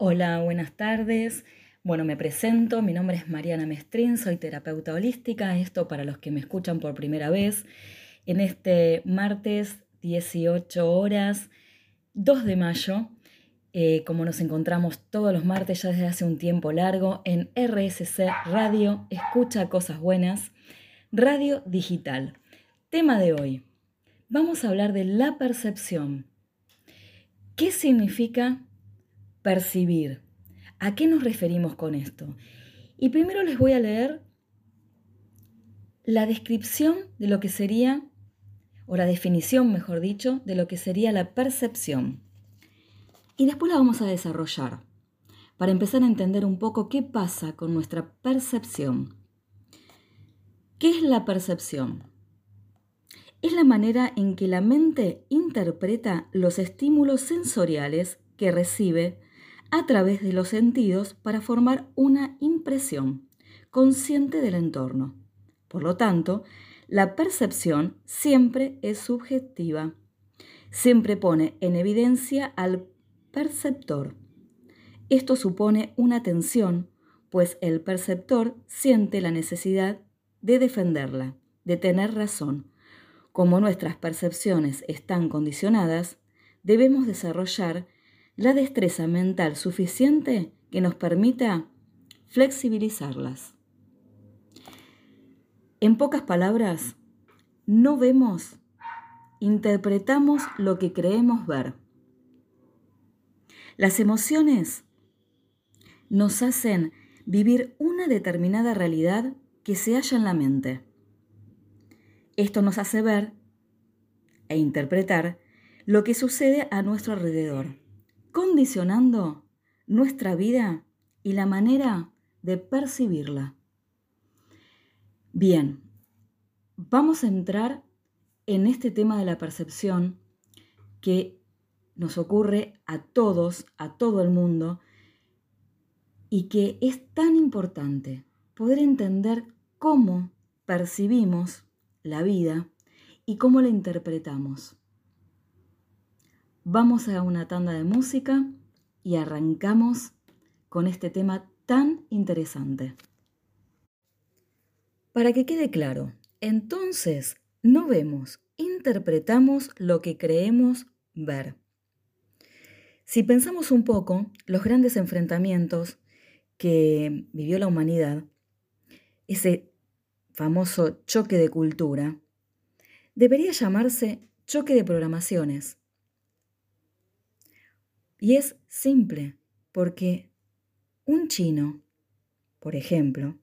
Hola, buenas tardes. Bueno, me presento, mi nombre es Mariana Mestrín, soy terapeuta holística, esto para los que me escuchan por primera vez, en este martes 18 horas, 2 de mayo, eh, como nos encontramos todos los martes ya desde hace un tiempo largo en RSC Radio, Escucha Cosas Buenas, Radio Digital. Tema de hoy, vamos a hablar de la percepción. ¿Qué significa percibir. ¿A qué nos referimos con esto? Y primero les voy a leer la descripción de lo que sería, o la definición, mejor dicho, de lo que sería la percepción. Y después la vamos a desarrollar para empezar a entender un poco qué pasa con nuestra percepción. ¿Qué es la percepción? Es la manera en que la mente interpreta los estímulos sensoriales que recibe a través de los sentidos para formar una impresión consciente del entorno. Por lo tanto, la percepción siempre es subjetiva. Siempre pone en evidencia al perceptor. Esto supone una tensión, pues el perceptor siente la necesidad de defenderla, de tener razón. Como nuestras percepciones están condicionadas, debemos desarrollar la destreza mental suficiente que nos permita flexibilizarlas. En pocas palabras, no vemos, interpretamos lo que creemos ver. Las emociones nos hacen vivir una determinada realidad que se halla en la mente. Esto nos hace ver e interpretar lo que sucede a nuestro alrededor condicionando nuestra vida y la manera de percibirla. Bien, vamos a entrar en este tema de la percepción que nos ocurre a todos, a todo el mundo, y que es tan importante poder entender cómo percibimos la vida y cómo la interpretamos. Vamos a una tanda de música y arrancamos con este tema tan interesante. Para que quede claro, entonces no vemos, interpretamos lo que creemos ver. Si pensamos un poco, los grandes enfrentamientos que vivió la humanidad, ese famoso choque de cultura, debería llamarse choque de programaciones y es simple, porque un chino, por ejemplo,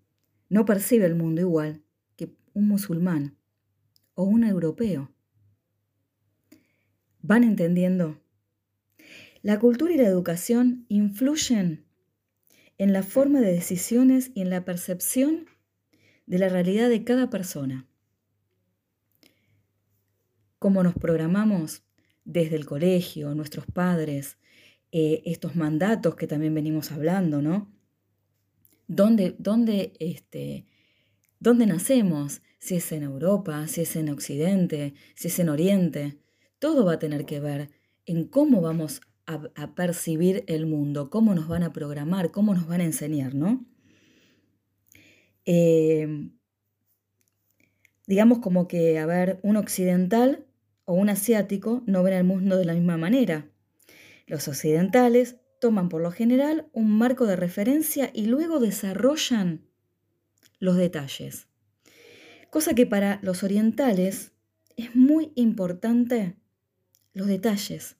no percibe el mundo igual que un musulmán o un europeo. ¿Van entendiendo? La cultura y la educación influyen en la forma de decisiones y en la percepción de la realidad de cada persona. Cómo nos programamos desde el colegio, nuestros padres, eh, estos mandatos que también venimos hablando, ¿no? ¿Dónde, dónde, este, ¿Dónde nacemos? Si es en Europa, si es en Occidente, si es en Oriente. Todo va a tener que ver en cómo vamos a, percibir el mundo, cómo nos van a programar, cómo nos van a enseñar, ¿no? Eh, digamos como que, a ver, un occidental o un asiático no ven el mundo de la misma manera. Los occidentales toman por lo general un marco de referencia y luego desarrollan los detalles. Cosa que para los orientales es muy importante los detalles.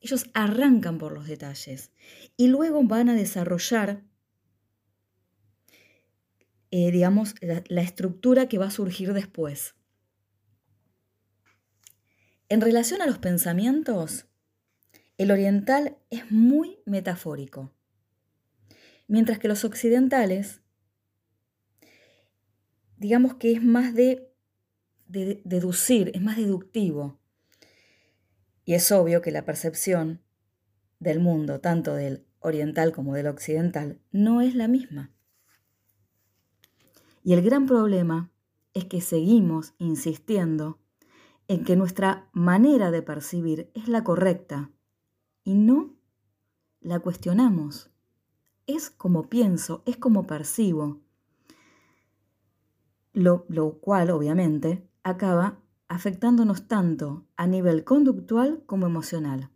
Ellos arrancan por los detalles y luego van a desarrollar, eh, digamos, la estructura que va a surgir después. En relación a los pensamientos, el oriental es muy metafórico, mientras que los occidentales, digamos que es más de, deducir, es más deductivo. Y es obvio que la percepción del mundo, tanto del oriental como del occidental, no es la misma. Y el gran problema es que seguimos insistiendo en que nuestra manera de percibir es la correcta y no la cuestionamos. Es como pienso, es como percibo. Lo, lo cual, obviamente, acaba afectándonos tanto a nivel conductual como emocional.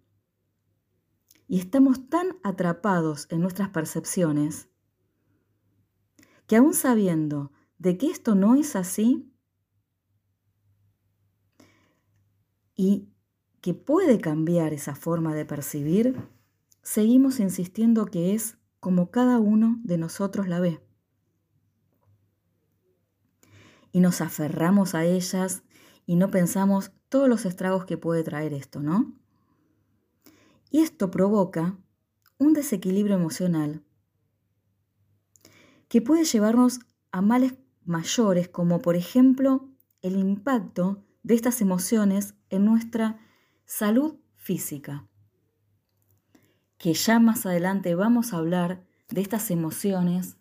Y estamos tan atrapados en nuestras percepciones que aún sabiendo de que esto no es así y que puede cambiar esa forma de percibir, seguimos insistiendo que es como cada uno de nosotros la ve. Y nos aferramos a ellas y no pensamos todos los estragos que puede traer esto, ¿no? Y esto provoca un desequilibrio emocional que puede llevarnos a males mayores, como por ejemplo el impacto de estas emociones en nuestra salud física. Que ya más adelante vamos a hablar de estas emociones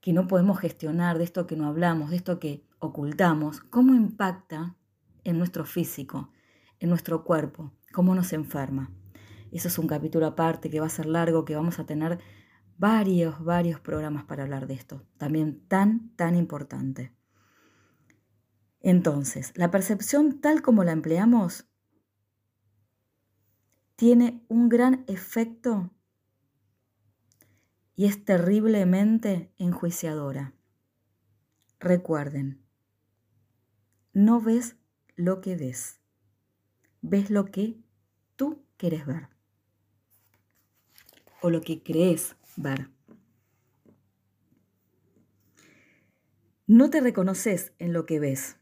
que no podemos gestionar, de esto que no hablamos, de esto que ocultamos, cómo impacta en nuestro físico, en nuestro cuerpo, cómo nos enferma. Eso es un capítulo aparte que va a ser largo, que vamos a tener varios, varios programas para hablar de esto, también tan, tan importante. Entonces, la percepción tal como la empleamos tiene un gran efecto y es terriblemente enjuiciadora. Recuerden, no ves lo que ves, ves lo que tú quieres ver o lo que crees ver. No te reconoces en lo que ves,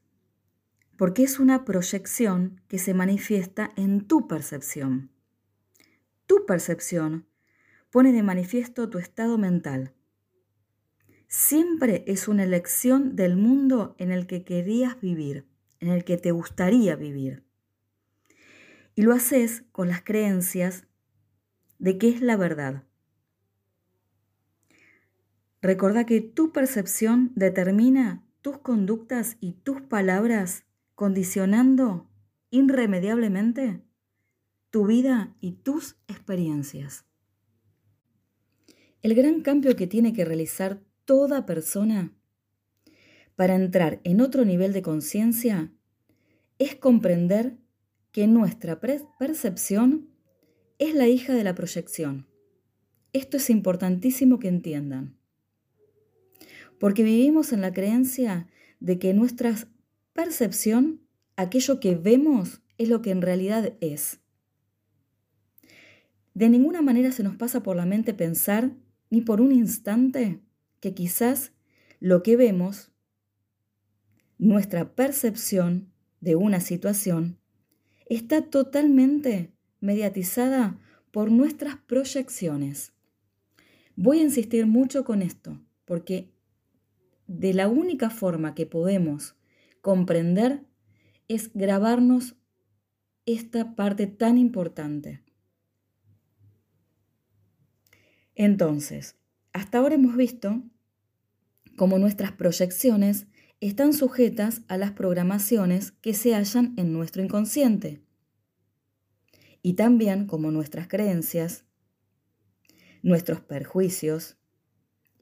porque es una proyección que se manifiesta en tu percepción. Tu percepción pone de manifiesto tu estado mental. Siempre es una elección del mundo en el que querías vivir, en el que te gustaría vivir. Y lo haces con las creencias de qué es la verdad. Recuerda que tu percepción determina tus conductas y tus palabras, condicionando irremediablemente tu vida y tus experiencias. El gran cambio que tiene que realizar toda persona para entrar en otro nivel de conciencia es comprender que nuestra percepción es la hija de la proyección. Esto es importantísimo que entiendan. Porque vivimos en la creencia de que nuestra percepción, aquello que vemos, es lo que en realidad es. De ninguna manera se nos pasa por la mente pensar, ni por un instante, que quizás lo que vemos, nuestra percepción de una situación, está totalmente mediatizada por nuestras proyecciones. Voy a insistir mucho con esto, porque de la única forma que podemos comprender es grabarnos esta parte tan importante. Entonces, hasta ahora hemos visto cómo nuestras proyecciones están sujetas a las programaciones que se hallan en nuestro inconsciente y también como nuestras creencias, nuestros perjuicios,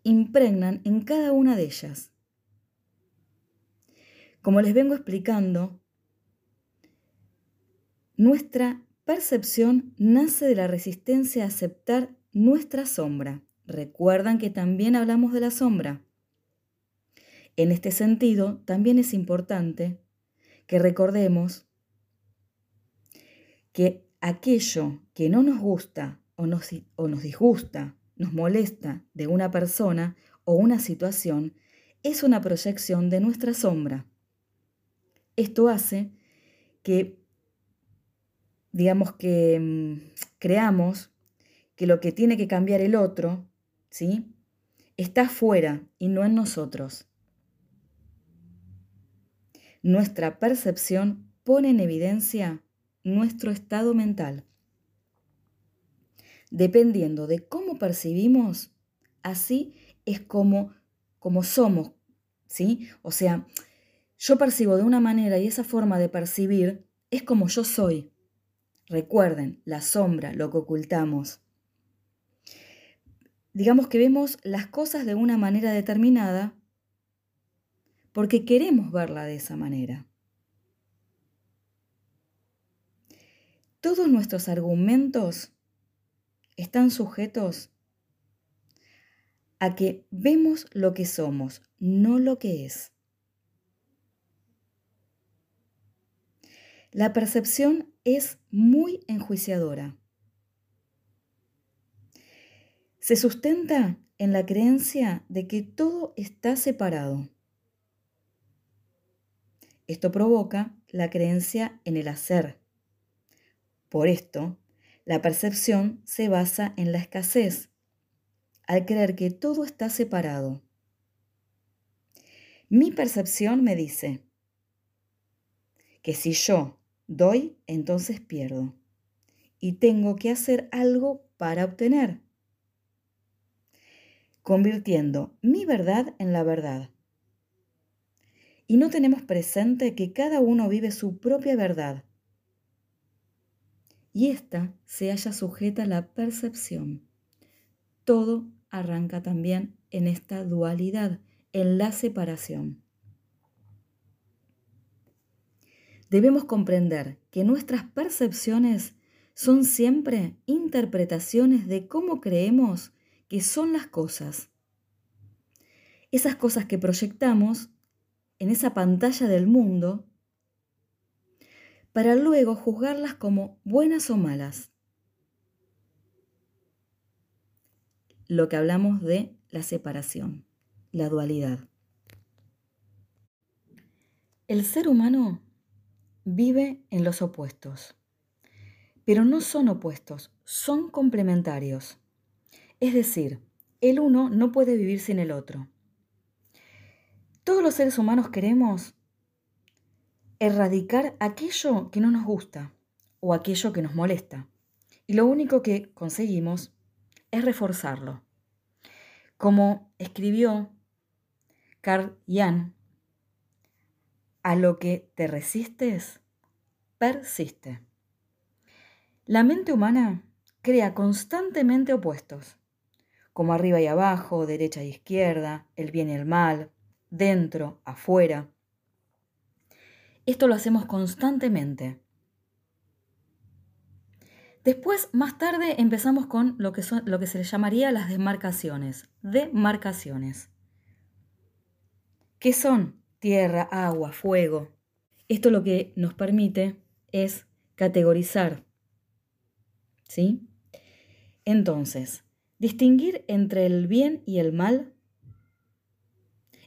impregnan en cada una de ellas. Como les vengo explicando, nuestra percepción nace de la resistencia a aceptar nuestra sombra. Recuerdan que también hablamos de la sombra. En este sentido, también es importante que recordemos que aquello que no nos gusta o nos, o nos disgusta, nos molesta de una persona o una situación, es una proyección de nuestra sombra. Esto hace que, digamos que mm, creamos que lo que tiene que cambiar el otro, ¿sí? Está fuera y no en nosotros. Nuestra percepción pone en evidencia nuestro estado mental. Dependiendo de cómo percibimos, así es como, como somos, ¿sí? O sea, yo percibo de una manera y esa forma de percibir es como yo soy. Recuerden, la sombra, lo que ocultamos. Digamos que vemos las cosas de una manera determinada porque queremos verla de esa manera. Todos nuestros argumentos están sujetos a que vemos lo que somos, no lo que es. La percepción es muy enjuiciadora. Se sustenta en la creencia de que todo está separado. Esto provoca la creencia en el hacer. Por esto, la percepción se basa en la escasez, al creer que todo está separado. Mi percepción me dice que si yo doy, entonces pierdo. Y tengo que hacer algo para obtener, convirtiendo mi verdad en la verdad. Y no tenemos presente que cada uno vive su propia verdad. Y ésta se halla sujeta a la percepción. Todo arranca también en esta dualidad, en la separación. Debemos comprender que nuestras percepciones son siempre interpretaciones de cómo creemos que son las cosas. Esas cosas que proyectamos en esa pantalla del mundo para luego juzgarlas como buenas o malas. Lo que hablamos de la separación, la dualidad. El ser humano vive en los opuestos, pero no son opuestos, son complementarios. Es decir, el uno no puede vivir sin el otro. Todos los seres humanos queremos erradicar aquello que no nos gusta o aquello que nos molesta. Y lo único que conseguimos es reforzarlo. Como escribió Carl Jung, a lo que te resistes, persiste. La mente humana crea constantemente opuestos, como arriba y abajo, derecha y izquierda, el bien y el mal, dentro, afuera. Esto lo hacemos constantemente. Después, más tarde, empezamos con lo que, son, lo que se le llamaría las demarcaciones. Demarcaciones. ¿Qué son? tierra, agua, fuego. Esto lo que nos permite es categorizar. ¿Sí? Entonces, distinguir entre el bien y el mal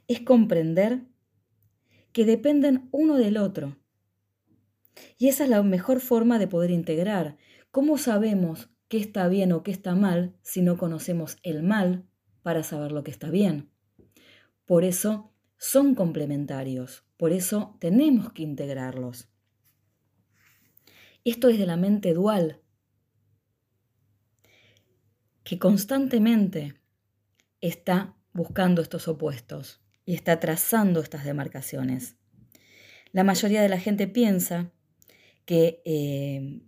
es comprender que dependen uno del otro. Y esa es la mejor forma de poder integrar. ¿Cómo sabemos qué está bien o qué está mal si no conocemos el mal para saber lo que está bien? Por eso son complementarios, por eso tenemos que integrarlos. Esto es de la mente dual, que constantemente está buscando estos opuestos y está trazando estas demarcaciones. La mayoría de la gente piensa que, eh,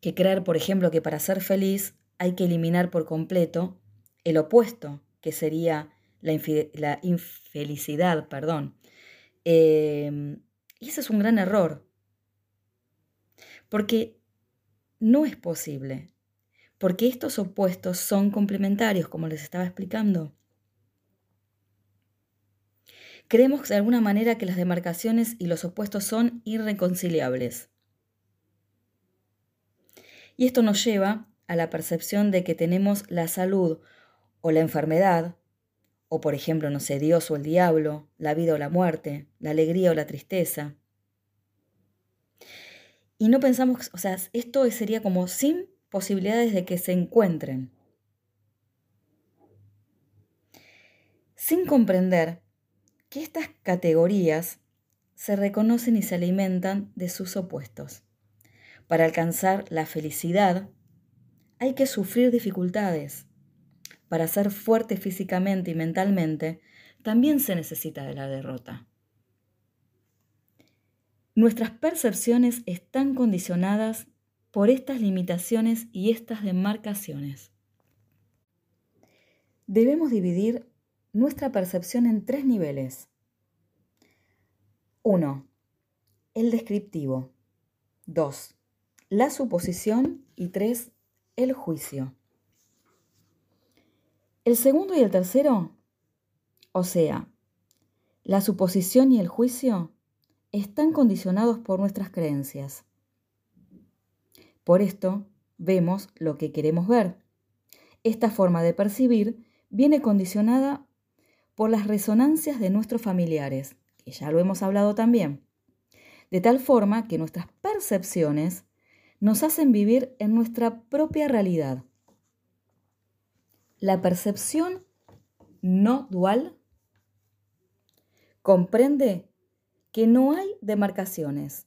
que creer, por ejemplo, que para ser feliz hay que eliminar por completo el opuesto, que sería la, infelicidad, perdón. Em, y ese es un gran error, porque no es posible, porque estos opuestos son complementarios, como les estaba explicando. Creemos de alguna manera que las demarcaciones y los opuestos son irreconciliables. Y esto nos lleva a la percepción de que tenemos la salud o la enfermedad o por ejemplo, no sé, Dios o el diablo, la vida o la muerte, la alegría o la tristeza. Y no pensamos, o sea, esto sería como sin posibilidades de que se encuentren. Sin comprender que estas categorías se reconocen y se alimentan de sus opuestos. Para alcanzar la felicidad hay que sufrir dificultades, para ser fuerte físicamente y mentalmente, también se necesita de la derrota. Nuestras percepciones están condicionadas por estas limitaciones y estas demarcaciones. debemos dividir nuestra percepción en tres niveles. 1. El descriptivo. 2. La suposición. Y 3. El juicio. El segundo y el tercero, o sea, la suposición y el juicio, están condicionados por nuestras creencias. Por esto, vemos lo que queremos ver. Esta forma de percibir viene condicionada por las resonancias de nuestros familiares, que ya lo hemos hablado también, de tal forma que nuestras percepciones nos hacen vivir en nuestra propia realidad. La percepción no dual comprende que no hay demarcaciones.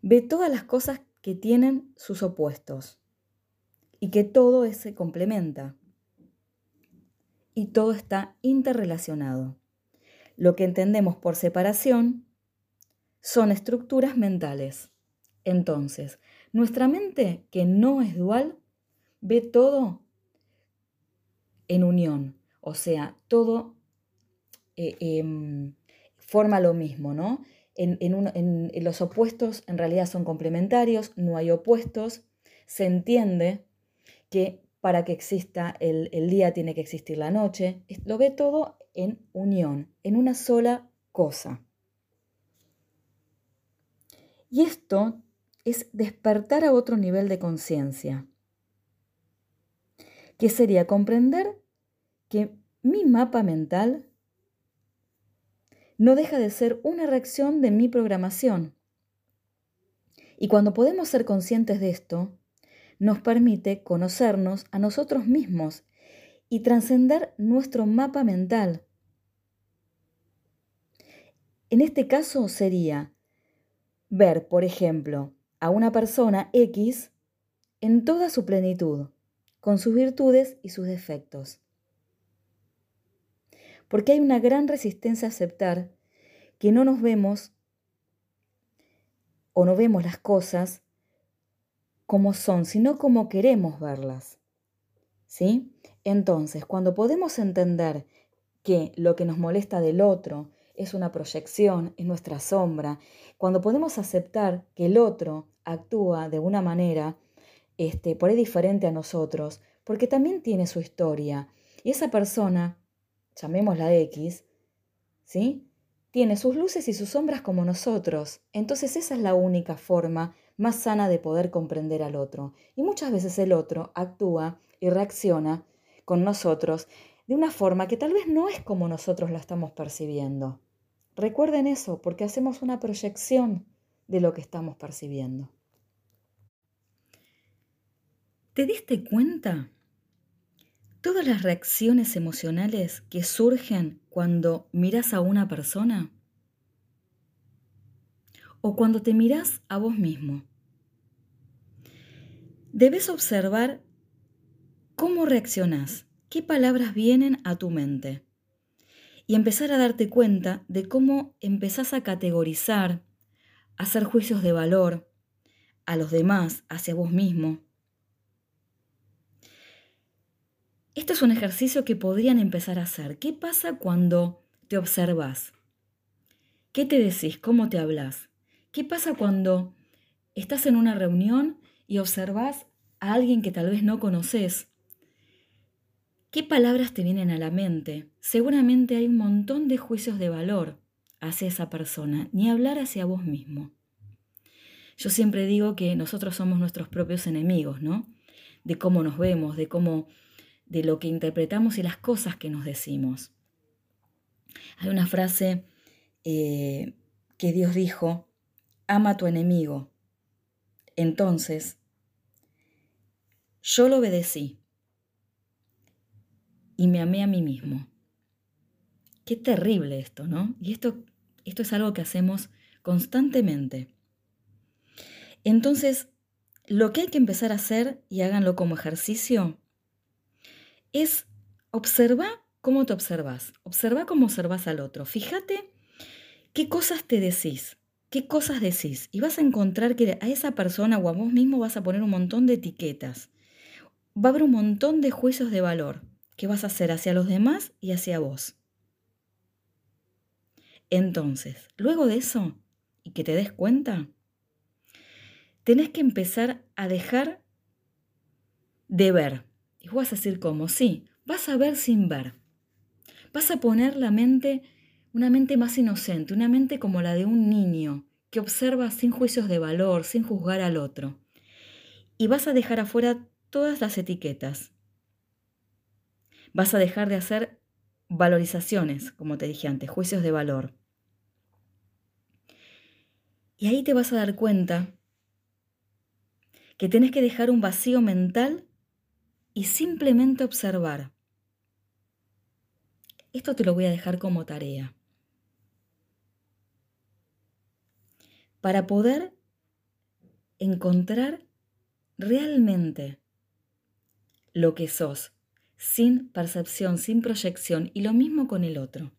Ve todas las cosas que tienen sus opuestos y que todo se complementa y todo está interrelacionado. Lo que entendemos por separación son estructuras mentales. Entonces, nuestra mente, que no es dual, ve todo en unión, o sea, todo eh, em, forma lo mismo, ¿no? En, los opuestos en realidad son complementarios, no hay opuestos, se entiende que para que exista el, el día tiene que existir la noche, lo ve todo en unión, en una sola cosa. Y esto es despertar a otro nivel de conciencia, que sería comprender que mi mapa mental no deja de ser una reacción de mi programación. Y cuando podemos ser conscientes de esto, nos permite conocernos a nosotros mismos y trascender nuestro mapa mental. En este caso sería ver, por ejemplo, a una persona X en toda su plenitud, con sus virtudes y sus defectos. Porque hay una gran resistencia a aceptar que no nos vemos o no vemos las cosas como son, sino como queremos verlas. ¿Sí? Entonces, cuando podemos entender que lo que nos molesta del otro es una proyección, es nuestra sombra, cuando podemos aceptar que el otro actúa de una manera este, por ahí diferente a nosotros, porque también tiene su historia, y esa persona, llamémosla X, ¿sí? Tiene sus luces y sus sombras como nosotros. Entonces esa es la única forma más sana de poder comprender al otro. Y muchas veces el otro actúa y reacciona con nosotros de una forma que tal vez no es como nosotros la estamos percibiendo. Recuerden eso, porque hacemos una proyección de lo que estamos percibiendo. ¿Te diste cuenta? Todas las reacciones emocionales que surgen cuando miras a una persona o cuando te miras a vos mismo. Debes observar cómo reaccionás, qué palabras vienen a tu mente y empezar a darte cuenta de cómo empezás a categorizar, a hacer juicios de valor a los demás, hacia vos mismo Este es un ejercicio que podrían empezar a hacer. ¿Qué pasa cuando te observas? ¿Qué te decís? ¿Cómo te hablas? ¿Qué pasa cuando estás en una reunión y observas a alguien que tal vez no conoces? ¿Qué palabras te vienen a la mente? Seguramente hay un montón de juicios de valor hacia esa persona, ni hablar hacia vos mismo. Yo siempre digo que nosotros somos nuestros propios enemigos, ¿no? De cómo nos vemos, de cómo de lo que interpretamos y las cosas que nos decimos. Hay una frase eh, que Dios dijo, ama a tu enemigo. Entonces, yo lo obedecí y me amé a mí mismo. Qué terrible esto, ¿no? Y esto, esto es algo que hacemos constantemente. Entonces, lo que hay que empezar a hacer, y háganlo como ejercicio, es observa cómo te observas, observa cómo observas al otro. Fíjate qué cosas te decís, qué cosas decís. Y vas a encontrar que a esa persona o a vos mismo vas a poner un montón de etiquetas. Va a haber un montón de juicios de valor que vas a hacer hacia los demás y hacia vos. Entonces, luego de eso, y que te des cuenta, tenés que empezar a dejar de ver. Y vas a decir cómo, sí, vas a ver sin ver. Vas a poner la mente, una mente más inocente, una mente como la de un niño que observa sin juicios de valor, sin juzgar al otro. Y vas a dejar afuera todas las etiquetas. Vas a dejar de hacer valorizaciones, como te dije antes, juicios de valor. Y ahí te vas a dar cuenta que tenés que dejar un vacío mental y simplemente observar. Esto te lo voy a dejar como tarea. Para poder encontrar realmente lo que sos, sin percepción, sin proyección, y lo mismo con el otro.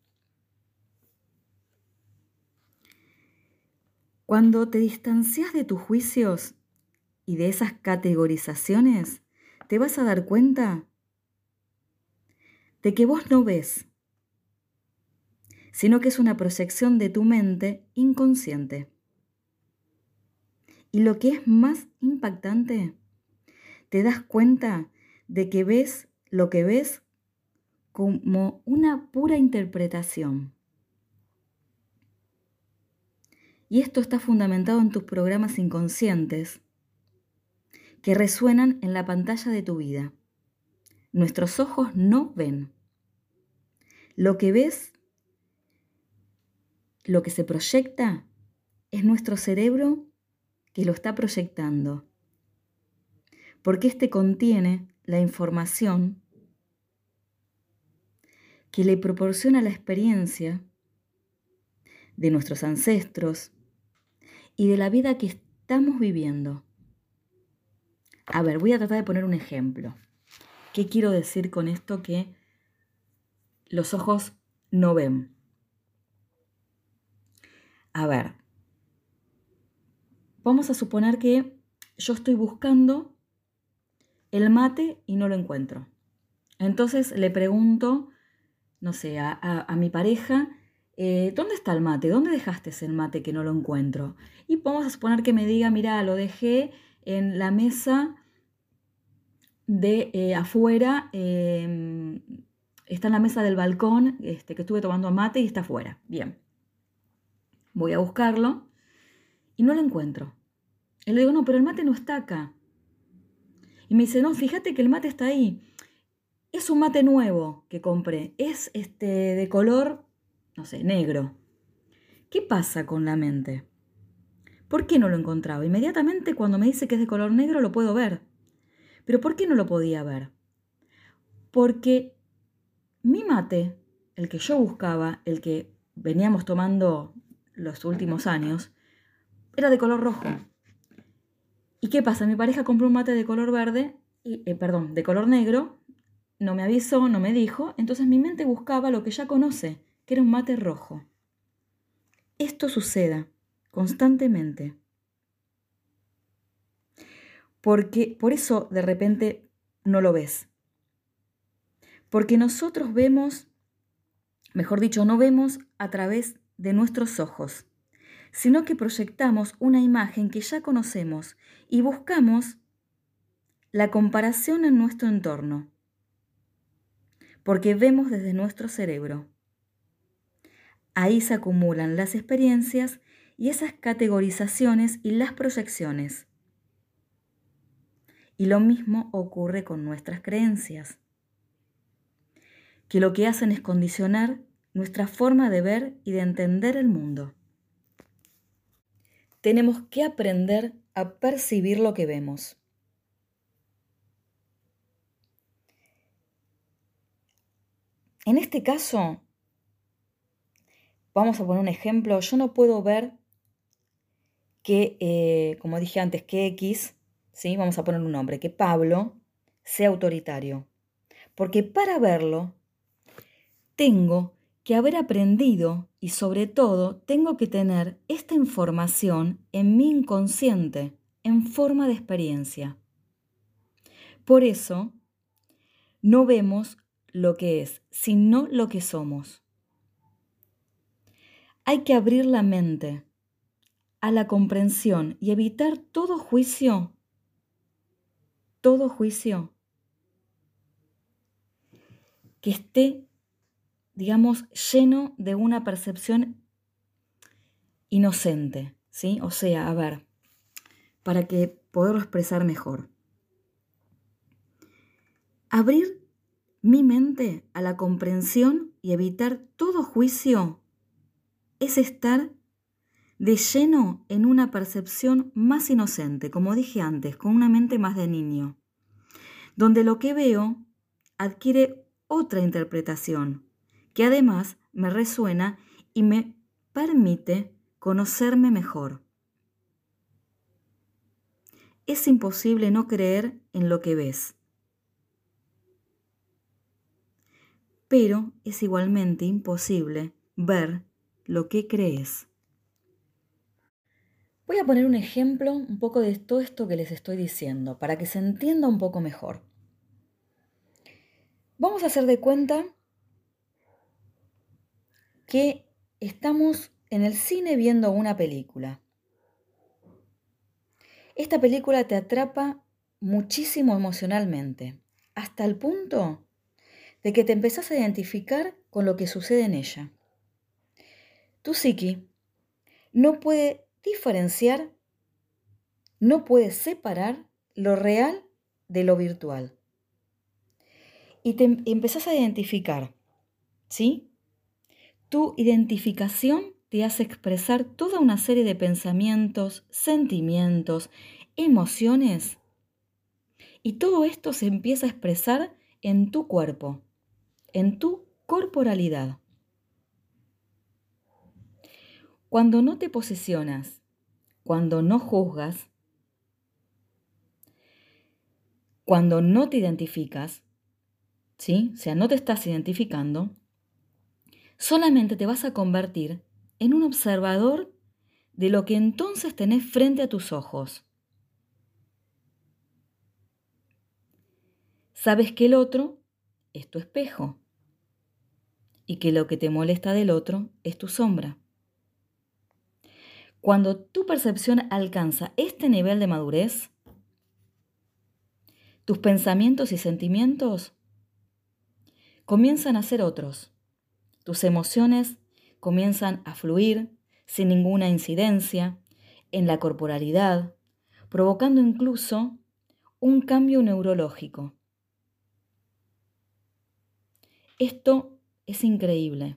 Cuando te distancias de tus juicios y de esas categorizaciones, te vas a dar cuenta de que vos no ves, sino que es una proyección de tu mente inconsciente. Y lo que es más impactante, te das cuenta de que ves lo que ves como una pura interpretación. Y esto está fundamentado en tus programas inconscientes que resuenan en la pantalla de tu vida. Nuestros ojos no ven. Lo que ves, lo que se proyecta, es nuestro cerebro que lo está proyectando. Porque este contiene la información que le proporciona la experiencia de nuestros ancestros y de la vida que estamos viviendo. A ver, voy a tratar de poner un ejemplo. ¿Qué quiero decir con esto que los ojos no ven? A ver, vamos a suponer que yo estoy buscando el mate y no lo encuentro. Entonces le pregunto, no sé, a, mi pareja, eh, ¿dónde está el mate? ¿Dónde dejaste ese mate que no lo encuentro? Y vamos a suponer que me diga, mira, lo dejé en la mesa de eh, afuera, em, está en la mesa del balcón, este, que estuve tomando mate y está afuera. Bien. Voy a buscarlo y no lo encuentro. Y le digo, no, pero el mate no está acá. Y me dice, no, fíjate que el mate está ahí. Es un mate nuevo que compré. Es este de color, no sé, negro. ¿Qué pasa con la mente? ¿Por qué no lo encontraba? Inmediatamente cuando me dice que es de color negro lo puedo ver. Pero ¿por qué no lo podía ver? Porque mi mate, el que yo buscaba, el que veníamos tomando los últimos años, era de color rojo. ¿Y qué pasa? Mi pareja compró un mate de color verde, y, eh, perdón, de color negro, no me avisó, no me dijo, entonces mi mente buscaba lo que ya conoce, que era un mate rojo. Esto suceda constantemente. Porque por eso de repente no lo ves. Porque nosotros vemos, mejor dicho, no vemos a través de nuestros ojos sino que proyectamos una imagen que ya conocemos y buscamos la comparación en nuestro entorno, porque vemos desde nuestro cerebro. Ahí se acumulan las experiencias y esas categorizaciones y las proyecciones. Y lo mismo ocurre con nuestras creencias, que lo que hacen es condicionar nuestra forma de ver y de entender el mundo tenemos que aprender a percibir lo que vemos. En este caso, vamos a poner un ejemplo, yo no puedo ver que, eh, como dije antes, que X, ¿sí? vamos a poner un nombre, que Pablo sea autoritario. Porque para verlo, tengo que haber aprendido y sobre todo tengo que tener esta información en mi inconsciente en forma de experiencia. Por eso, no vemos lo que es, sino lo que somos. Hay que abrir la mente a la comprensión y evitar todo juicio, todo juicio que esté, digamos, lleno de una percepción inocente, ¿sí? O sea, a ver, para que poderlo expresar mejor. Abrir mi mente a la comprensión y evitar todo juicio es estar de lleno en una percepción más inocente, como dije antes, con una mente más de niño, donde lo que veo adquiere otra interpretación, que además me resuena y me permite conocerme mejor. Es imposible no creer en lo que ves. Pero es igualmente imposible ver lo que crees. Voy a poner un ejemplo un poco de todo esto que les estoy diciendo, para que se entienda un poco mejor. Vamos a hacer de cuenta que estamos en el cine viendo una película. Esta película te atrapa muchísimo emocionalmente, hasta el punto de que te empezás a identificar con lo que sucede en ella. Tu psiqui no puede diferenciar, no puede separar lo real de lo virtual. Y te empezás a identificar, ¿sí? Tu identificación te hace expresar toda una serie de pensamientos, sentimientos, emociones. Y todo esto se empieza a expresar en tu cuerpo, en tu corporalidad. Cuando no te posicionas, cuando no juzgas, cuando no te identificas, ¿sí? O sea, no te estás identificando, solamente te vas a convertir en un observador de lo que entonces tenés frente a tus ojos. Sabes que el otro es tu espejo y que lo que te molesta del otro es tu sombra. Cuando tu percepción alcanza este nivel de madurez, tus pensamientos y sentimientos comienzan a ser otros. Tus emociones comienzan a fluir sin ninguna incidencia en la corporalidad, provocando incluso un cambio neurológico. Esto es increíble.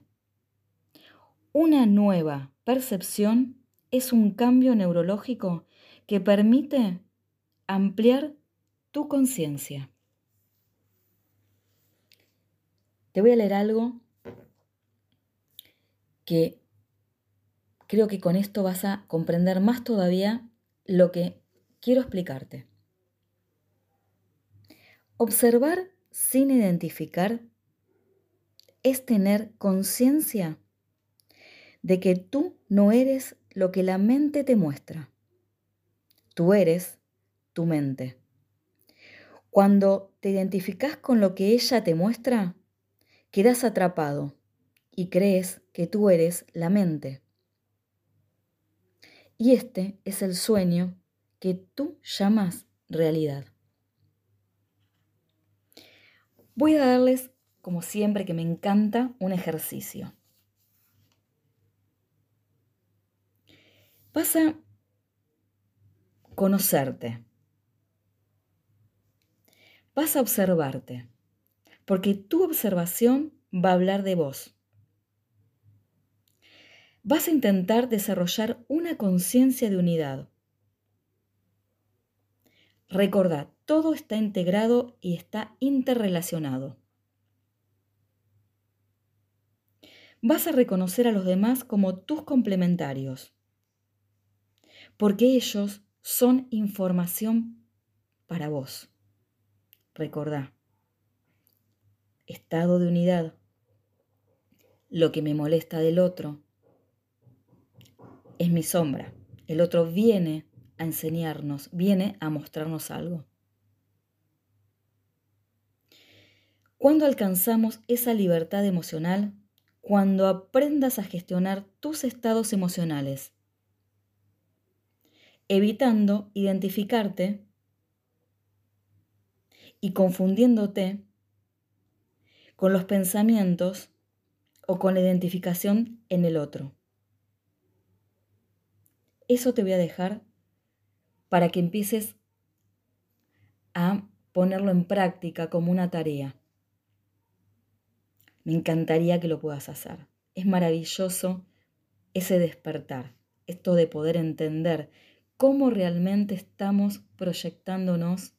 Una nueva percepción es un cambio neurológico que permite ampliar tu conciencia. Te voy a leer algo que creo que con esto vas a comprender más todavía lo que quiero explicarte. Observar sin identificar es tener conciencia de que tú no eres lo que la mente te muestra. Tú eres tu mente. Cuando te identificas con lo que ella te muestra, quedas atrapado y crees que tú eres la mente. Y este es el sueño que tú llamas realidad. Voy a darles, como siempre que me encanta, un ejercicio. Vas a conocerte. Vas a observarte, porque tu observación va a hablar de vos. Vas a intentar desarrollar una conciencia de unidad. Recordad, todo está integrado y está interrelacionado. Vas a reconocer a los demás como tus complementarios porque ellos son información para vos. Recordá, estado de unidad, lo que me molesta del otro es mi sombra. El otro viene a enseñarnos, viene a mostrarnos algo. ¿Cuándo alcanzamos esa libertad emocional? Cuando aprendas a gestionar tus estados emocionales, evitando identificarte y confundiéndote con los pensamientos o con la identificación en el otro. Eso te voy a dejar para que empieces a ponerlo en práctica como una tarea. Me encantaría que lo puedas hacer. Es maravilloso ese despertar, esto de poder entender cómo realmente estamos proyectándonos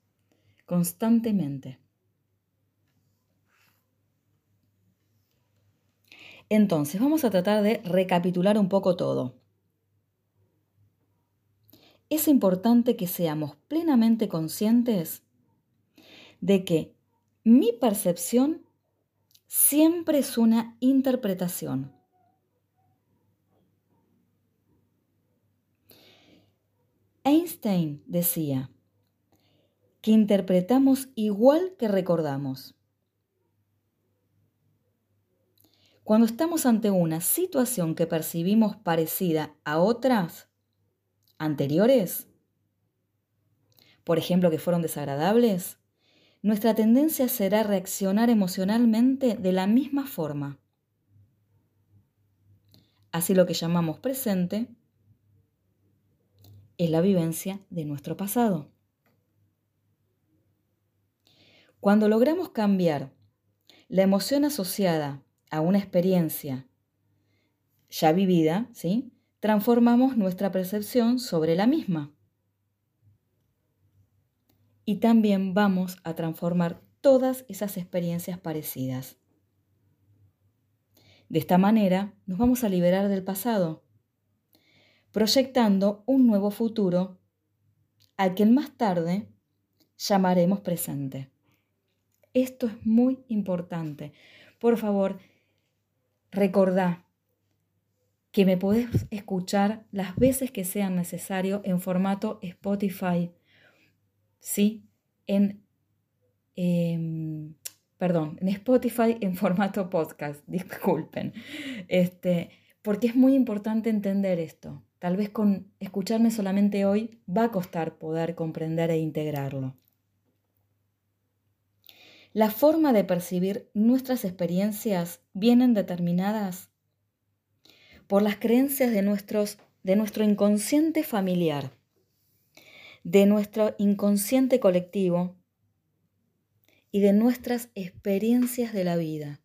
constantemente. Entonces, vamos a tratar de recapitular un poco todo. Es importante que seamos plenamente conscientes de que mi percepción siempre es una interpretación. Einstein decía que interpretamos igual que recordamos. Cuando estamos ante una situación que percibimos parecida a otras anteriores, por ejemplo, que fueron desagradables, nuestra tendencia será reaccionar emocionalmente de la misma forma. Así lo que llamamos presente es la vivencia de nuestro pasado. Cuando logramos cambiar la emoción asociada a una experiencia ya vivida, ¿sí? transformamos nuestra percepción sobre la misma. Y también vamos a transformar todas esas experiencias parecidas. De esta manera nos vamos a liberar del pasado, proyectando un nuevo futuro al que más tarde llamaremos presente. Esto es muy importante. Por favor, Recordá que me podés escuchar las veces que sea necesario en formato Spotify, ¿sí? En, em, perdón, en Spotify en formato podcast, disculpen. Este, porque es muy importante entender esto. Tal vez con escucharme solamente hoy va a costar poder comprender e integrarlo. La forma de percibir nuestras experiencias vienen determinadas por las creencias de, nuestros, de nuestro inconsciente familiar, de nuestro inconsciente colectivo y de nuestras experiencias de la vida.